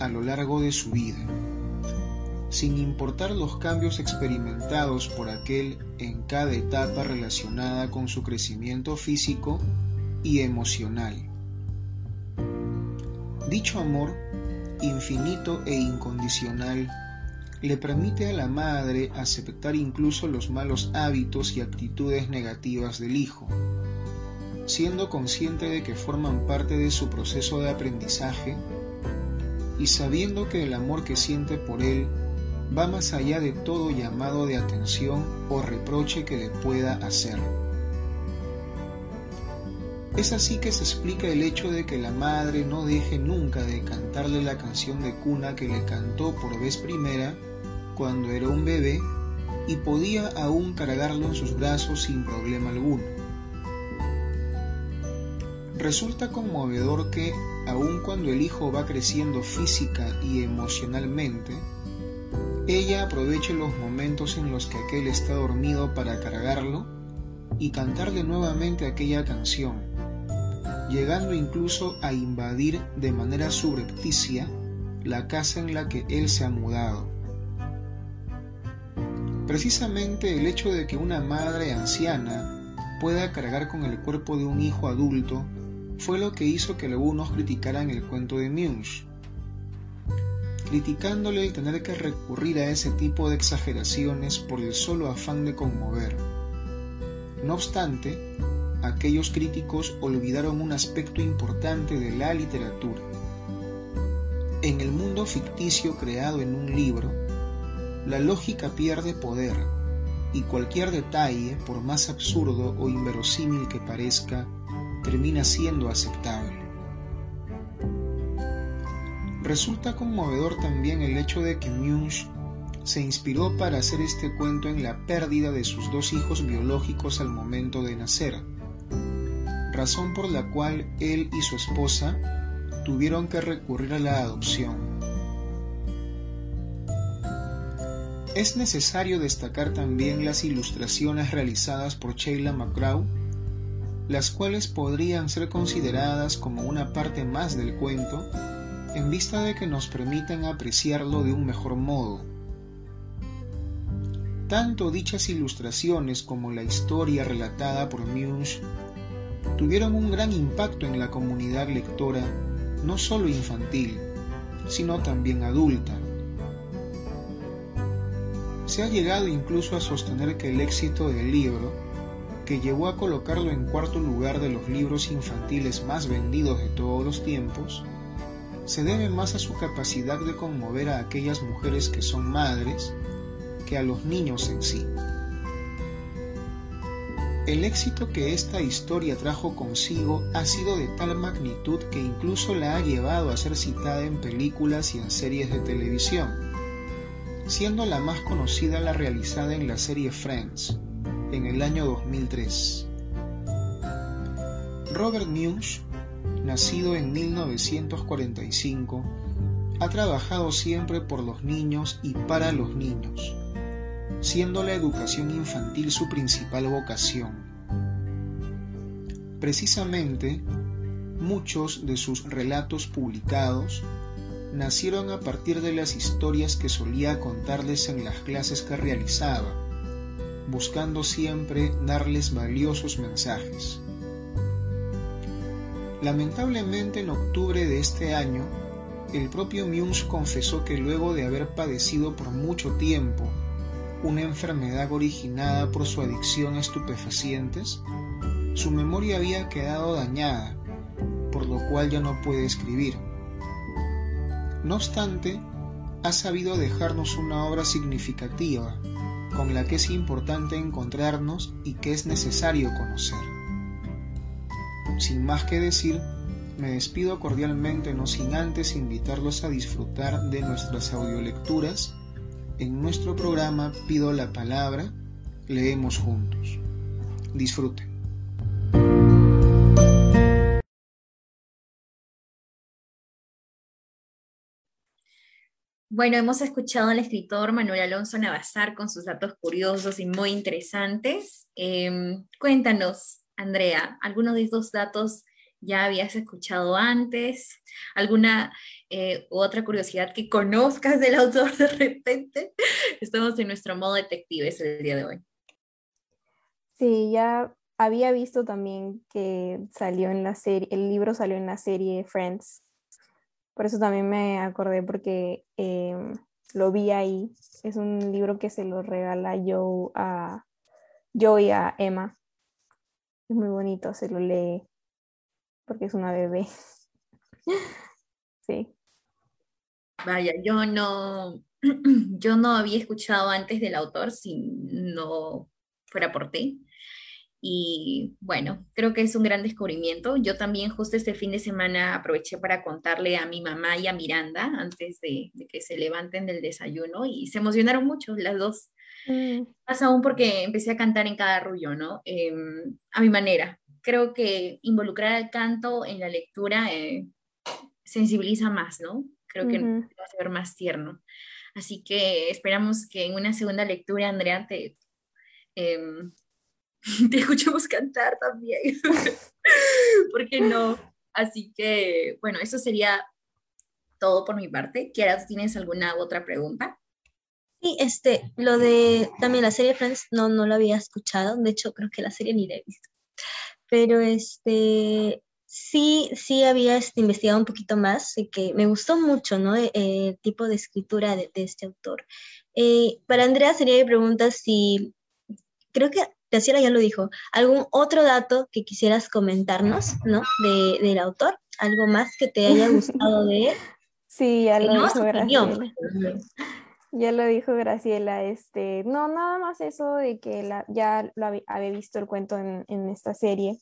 a lo largo de su vida sin importar los cambios experimentados por aquel en cada etapa relacionada con su crecimiento físico y emocional. Dicho amor, infinito e incondicional, le permite a la madre aceptar incluso los malos hábitos y actitudes negativas del hijo, siendo consciente de que forman parte de su proceso de aprendizaje y sabiendo que el amor que siente por él va más allá de todo llamado de atención o reproche que le pueda hacer. Es así que se explica el hecho de que la madre no deje nunca de cantarle la canción de cuna que le cantó por vez primera cuando era un bebé y podía aún cargarlo en sus brazos sin problema alguno. Resulta conmovedor que, aun cuando el hijo va creciendo física y emocionalmente, ella aproveche los momentos en los que aquel está dormido para cargarlo y cantarle nuevamente aquella canción, llegando incluso a invadir de manera subrepticia la casa en la que él se ha mudado. Precisamente el hecho de que una madre anciana pueda cargar con el cuerpo de un hijo adulto fue lo que hizo que algunos criticaran el cuento de Munch, criticándole el tener que recurrir a ese tipo de exageraciones por el solo afán de conmover. No obstante, aquellos críticos olvidaron un aspecto importante de la literatura. En el mundo ficticio creado en un libro, la lógica pierde poder y cualquier detalle, por más absurdo o inverosímil que parezca, termina siendo aceptable. Resulta conmovedor también el hecho de que Munch se inspiró para hacer este cuento en la pérdida de sus dos hijos biológicos al momento de nacer, razón por la cual él y su esposa tuvieron que recurrir a la adopción. Es necesario destacar también las ilustraciones realizadas por Sheila McGraw, las cuales podrían ser consideradas como una parte más del cuento en vista de que nos permiten apreciarlo de un mejor modo. Tanto dichas ilustraciones como la historia relatada por Munch tuvieron un gran impacto en la comunidad lectora, no solo infantil, sino también adulta. Se ha llegado incluso a sostener que el éxito del libro, que llevó a colocarlo en cuarto lugar de los libros infantiles más vendidos de todos los tiempos, se debe más a su capacidad de conmover a aquellas mujeres que son madres que a los niños en sí. El éxito que esta historia trajo consigo ha sido de tal magnitud que incluso la ha llevado a ser citada en películas y en series de televisión, siendo la más conocida la realizada en la serie Friends, en el año 2003. Robert Munch, nacido en 1945, ha trabajado siempre por los niños y para los niños siendo la educación infantil su principal vocación. Precisamente, muchos de sus relatos publicados nacieron a partir de las historias que solía contarles en las clases que realizaba, buscando siempre darles valiosos mensajes. Lamentablemente en octubre de este año, el propio Munch confesó que luego de haber padecido por mucho tiempo una enfermedad originada por su adicción a estupefacientes, su memoria había quedado dañada, por lo cual ya no puede escribir. No obstante, ha sabido dejarnos una obra significativa, con la que es importante encontrarnos y que es necesario conocer. Sin más que decir, me despido cordialmente no sin antes invitarlos a disfrutar de nuestras audiolecturas en nuestro programa Pido la Palabra, leemos juntos. Disfruten. Bueno, hemos escuchado al escritor Manuel Alonso Navazar con sus datos curiosos y muy interesantes. Em, cuéntanos, Andrea, ¿algunos de estos datos ya habías escuchado antes? ¿Alguna eh, otra curiosidad que conozcas del autor de repente? Estamos en nuestro modo detectives el día de hoy. Sí, ya había visto también que salió en la serie, el libro salió en la serie Friends. Por eso también me acordé porque em, lo vi ahí. Es un libro que se lo regala Joe a Joe y a Emma. Es muy bonito, se lo lee porque es una bebé. sí. Vaya, yo no, yo no había escuchado antes del autor si no fuera por ti. Y bueno, creo que es un gran descubrimiento. Yo también justo este fin de semana aproveché para contarle a mi mamá y a Miranda antes de, que se levanten del desayuno y se emocionaron mucho las dos. Mm. Más aún porque empecé a cantar en cada arrullo, ¿no? Em, a mi manera. Creo que involucrar el canto en la lectura eh, sensibiliza más, ¿no? Creo que va a ser más tierno. Así que esperamos que en una segunda lectura, Andrea, te, em, te escuchemos cantar también. ¿Por qué no? Así que, bueno, eso sería todo por mi parte. ¿Quieras, tienes alguna otra pregunta? Sí, este, lo de también la serie Friends no, no lo había escuchado. De hecho, creo que la serie ni la he visto. Pero este, sí, sí había este, investigado un poquito más y que me gustó mucho, ¿no? Eh, el tipo de escritura de, este autor. Eh, para Andrea sería mi pregunta si, creo que Graciela ya lo dijo. ¿Algún otro dato que quisieras comentarnos, ¿no? De, del autor, algo más que te haya gustado de él. Sí, ya lo dijo opinión. Graciela. Ya lo dijo Graciela, este, no, nada más eso de que la, ya lo había, había visto el cuento en, en esta serie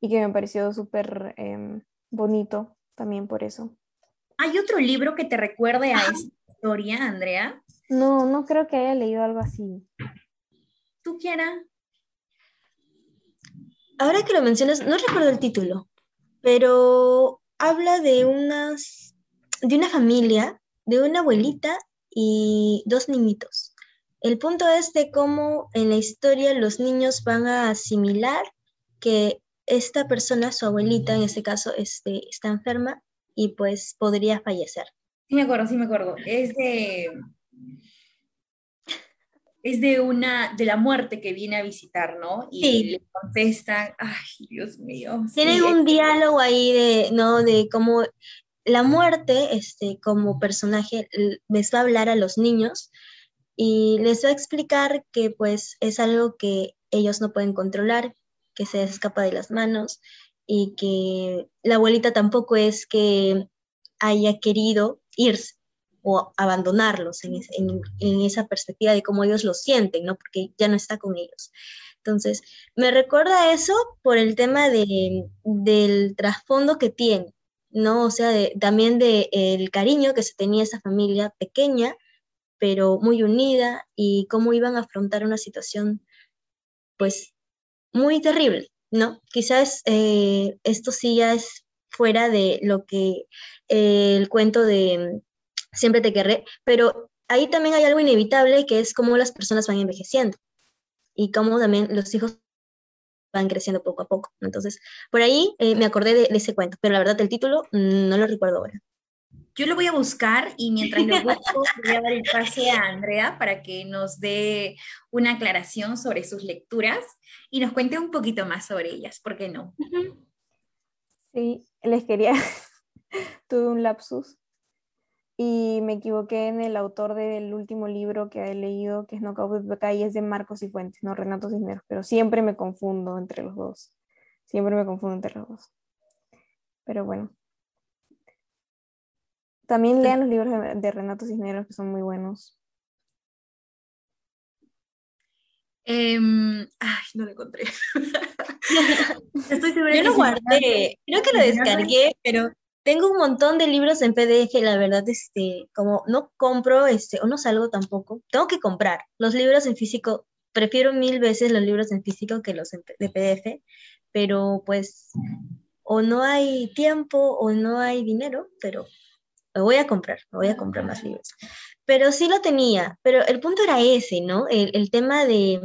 y que me pareció súper em, bonito también por eso. ¿Hay otro libro que te recuerde a esta historia, Andrea? No, no creo que haya leído algo así. ¿Tú, Kiara? Ahora que lo mencionas, no recuerdo el título, pero habla de unas, de una familia, de una abuelita y dos niñitos. El punto es de cómo en la historia los niños van a asimilar que esta persona, su abuelita en este caso, este, está enferma y pues podría fallecer. Sí me acuerdo, sí me acuerdo. Es de... Es de una, de la muerte que viene a visitar, ¿no? Y Sí. le contestan, ay, Dios mío. sí, Tienen un diálogo ahí de, ¿no? De cómo la muerte, este, como personaje, les va a hablar a los niños y les va a explicar que pues es algo que ellos no pueden controlar, que se les escapa de las manos y que la abuelita tampoco es que haya querido irse o abandonarlos en, es- en- en esa perspectiva de cómo ellos lo sienten, ¿no? Porque ya no está con ellos. Entonces, me recuerda eso por el tema de- del trasfondo que tiene, ¿no? O sea, también de el cariño que se tenía esa familia pequeña, pero muy unida, y cómo iban a afrontar una situación, pues, muy terrible, ¿no? Quizás eh, esto sí ya es fuera de lo que eh, el cuento de Siempre te querré, pero ahí también hay algo inevitable que es cómo las personas van envejeciendo y cómo también los hijos van creciendo poco a poco. Entonces, por ahí eh, me acordé de, de ese cuento, pero la verdad el título mm, no lo recuerdo ahora. Yo lo voy a buscar y mientras lo busco voy a dar el pase a Andrea para que nos dé una aclaración sobre sus lecturas y nos cuente un poquito más sobre ellas, ¿por qué no? Sí, les quería, tuve un lapsus y me equivoqué en el autor del último libro que he leído, que es Knockout de y es de Marcos y Fuentes, no Renato Cisneros, pero siempre me confundo entre los dos. Siempre me confundo entre los dos. Pero bueno. También lean los libros de, de Renato Cisneros, que son muy buenos. Em, ay, no lo encontré. Estoy segura Yo lo guardé, creo que lo descargué, pero tengo un montón de libros en PDF, la verdad, este, como no compro, este, o no salgo tampoco, tengo que comprar. Los libros en físico, prefiero mil veces los libros en físico que los de PDF, pero pues o no hay tiempo o no hay dinero, pero me voy a comprar, me voy a comprar más libros. Pero sí lo tenía, pero el punto era ese, ¿no? El, el tema de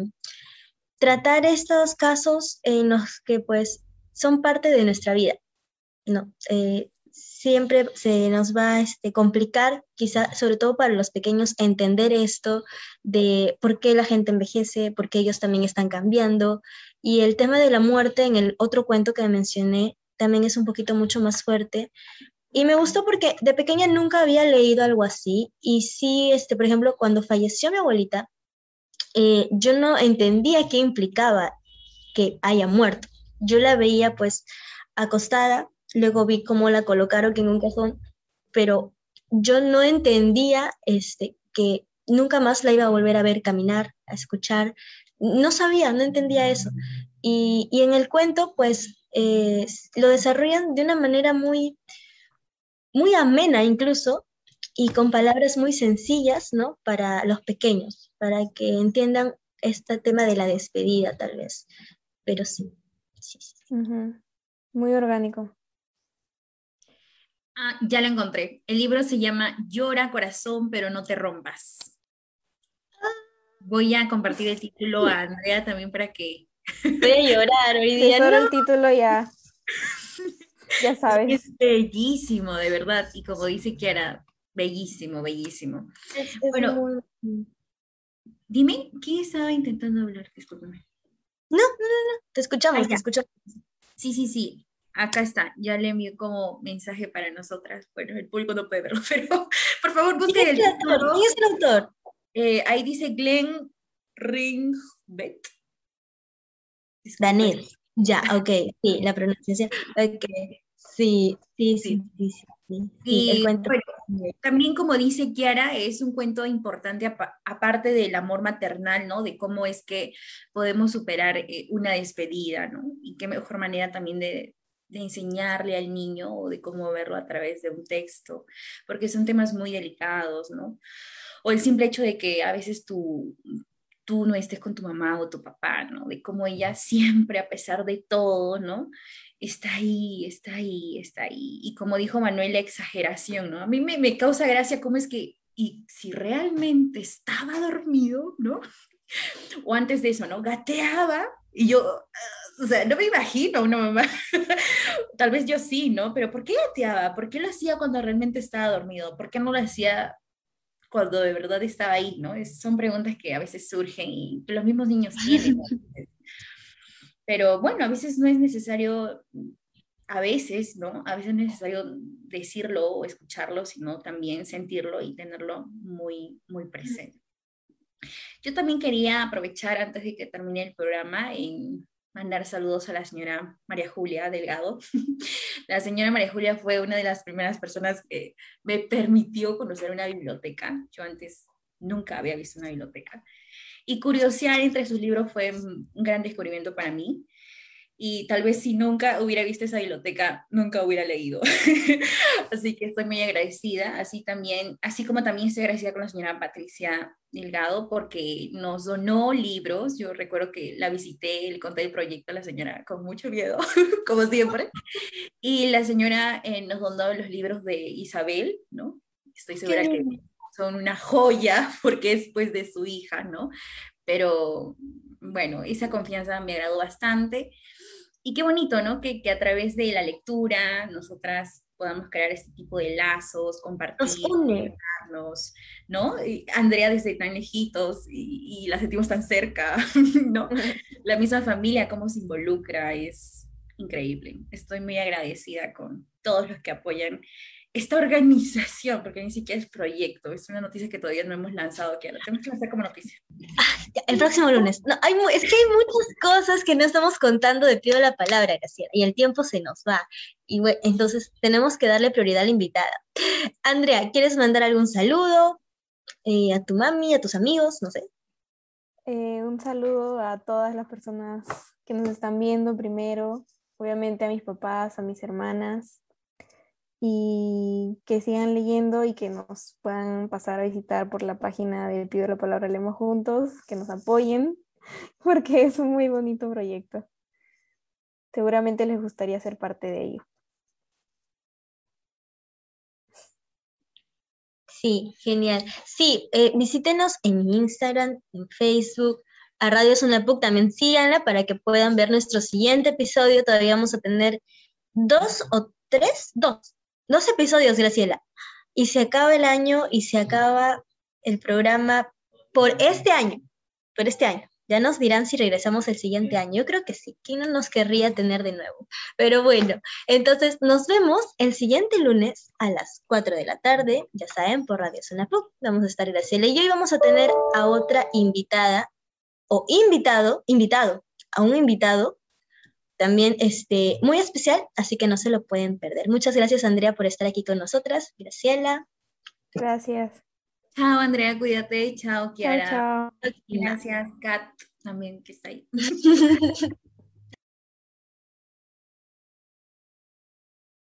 tratar estos casos en los que pues son parte de nuestra vida, ¿no? Eh, siempre se nos va a este, complicar, quizá, sobre todo para los pequeños, entender esto de por qué la gente envejece, por qué ellos también están cambiando. Y el tema de la muerte en el otro cuento que mencioné también es un poquito mucho más fuerte. Y me gustó porque de pequeña nunca había leído algo así. Y sí, este, por ejemplo, cuando falleció mi abuelita, eh, yo no entendía qué implicaba que haya muerto. Yo la veía pues acostada, luego vi cómo la colocaron en un cajón, pero yo no entendía este, que nunca más la iba a volver a ver caminar, a escuchar. No sabía, no entendía eso. Y, y en el cuento pues eh, lo desarrollan de una manera muy, muy amena incluso y con palabras muy sencillas, ¿no? Para los pequeños, para que entiendan este tema de la despedida, tal vez. Pero sí, sí, sí. Muy orgánico. Ah, ya lo encontré. El libro se llama Llora corazón, pero no te rompas. Voy a compartir el título a Andrea también para que... Voy a llorar hoy día. es solo ¿no? el título ya, ya sabes. Es bellísimo, de verdad. Y como dice Kiara, bellísimo, bellísimo. Es- es Bueno. muy- Dime, ¿quién estaba intentando hablar? Discúlpame. Te escuchamos, Ah, te escuchamos. Sí, sí, sí. Acá está. Ya le envió como mensaje para nosotras. Bueno, el público no puede verlo, pero por favor busquen ¿Quién el es el autor? ¿Quién es el autor? Eh, ahí dice Glenn Ringbet. Daniel. Ya, ok, sí, la pronunciación. Ok, sí, sí, sí, sí, sí. sí, Y el cuento. bueno, también como dice Kiara, es un cuento importante apa- aparte del amor maternal, ¿no? De cómo es que podemos superar eh, una despedida, ¿no? Y qué mejor manera también de, de enseñarle al niño o de cómo verlo a través de un texto, porque son temas muy delicados, ¿no? O el simple hecho de que a veces tú, tú no estés con tu mamá o tu papá, ¿no? De cómo ella siempre, a pesar de todo, ¿no? Está ahí, está ahí, está ahí. Y como dijo Manuel, la exageración, ¿no? A mí me, me causa gracia cómo es que, y si realmente estaba dormido, ¿no? O antes de eso, ¿no? Gateaba y yo, o sea, no me imagino una mamá, tal vez yo sí, ¿no? Pero ¿por qué gateaba? ¿Por qué lo hacía cuando realmente estaba dormido? ¿Por qué no lo hacía cuando de verdad estaba ahí, ¿no? Es- son preguntas que a veces surgen y los mismos niños tienen. ¿no? Pero bueno, a veces no es necesario, a veces, ¿no? A veces es necesario decirlo o escucharlo, sino también sentirlo y tenerlo muy, muy presente. Yo también quería aprovechar antes de que termine el programa en mandar saludos a la señora María Julia Delgado. La señora María Julia fue una de las primeras personas que me permitió conocer una biblioteca. Yo antes nunca había visto una biblioteca. Y curiosear entre sus libros fue un gran descubrimiento para mí. Y tal vez si nunca hubiera visto esa biblioteca, nunca hubiera leído. así que estoy muy agradecida. Así, también, así como también estoy agradecida con la señora Patricia Delgado porque nos donó libros. Yo recuerdo que la visité, le conté el proyecto a la señora con mucho miedo, como siempre. Y la señora eh, nos donó los libros de Isabel, ¿no? Estoy segura que son una joya porque es pues de su hija, ¿no? Pero bueno, esa confianza me agradó bastante. Y qué bonito, ¿no? Que, que a través de la lectura nosotras podamos crear este tipo de lazos, compartir, Nos ¿no? Y Andrea desde tan lejitos y, y la sentimos tan cerca, ¿no? La misma familia, cómo se involucra, es increíble. Estoy muy agradecida con todos los que apoyan esta organización, porque ni siquiera es proyecto, es una noticia que todavía no hemos lanzado, que la tenemos que lanzar como noticia. Ya, El próximo lunes. No, hay, es que hay muchas cosas que no estamos contando de pido la palabra, Graciela, y el tiempo se nos va. Y bueno, entonces tenemos que darle prioridad a la invitada. Andrea, ¿quieres mandar algún saludo eh, a tu mami, a tus amigos? No sé. Eh, un saludo a todas las personas que nos están viendo primero, obviamente a mis papás, a mis hermanas, y que sigan leyendo y que nos puedan pasar a visitar por la página de Pido la Palabra Leemos Juntos, que nos apoyen, porque es un muy bonito proyecto. Seguramente les gustaría ser parte de ello. Sí, genial. Sí, eh, visítenos en Instagram, en Facebook, a Radio Sunapuc también síganla para que puedan ver nuestro siguiente episodio. Todavía vamos a tener dos o tres, dos, dos episodios, Graciela. Y se acaba el año y se acaba el programa por este año, por este año. Ya nos dirán si regresamos el siguiente año. Yo creo que sí. ¿Quién no nos querría tener de nuevo? Pero bueno, entonces nos vemos el siguiente lunes a las 4 de la tarde, ya saben, por Radio Zona. Vamos a estar Graciela y yo y vamos a tener a otra invitada o invitado, invitado, a un invitado también este, muy especial, así que no se lo pueden perder. Muchas gracias, Andrea, por estar aquí con nosotras. Graciela. Gracias. Chao, Andrea, cuídate. Chao, Chao, Kiara. chao. Y gracias, Kat, también que está ahí.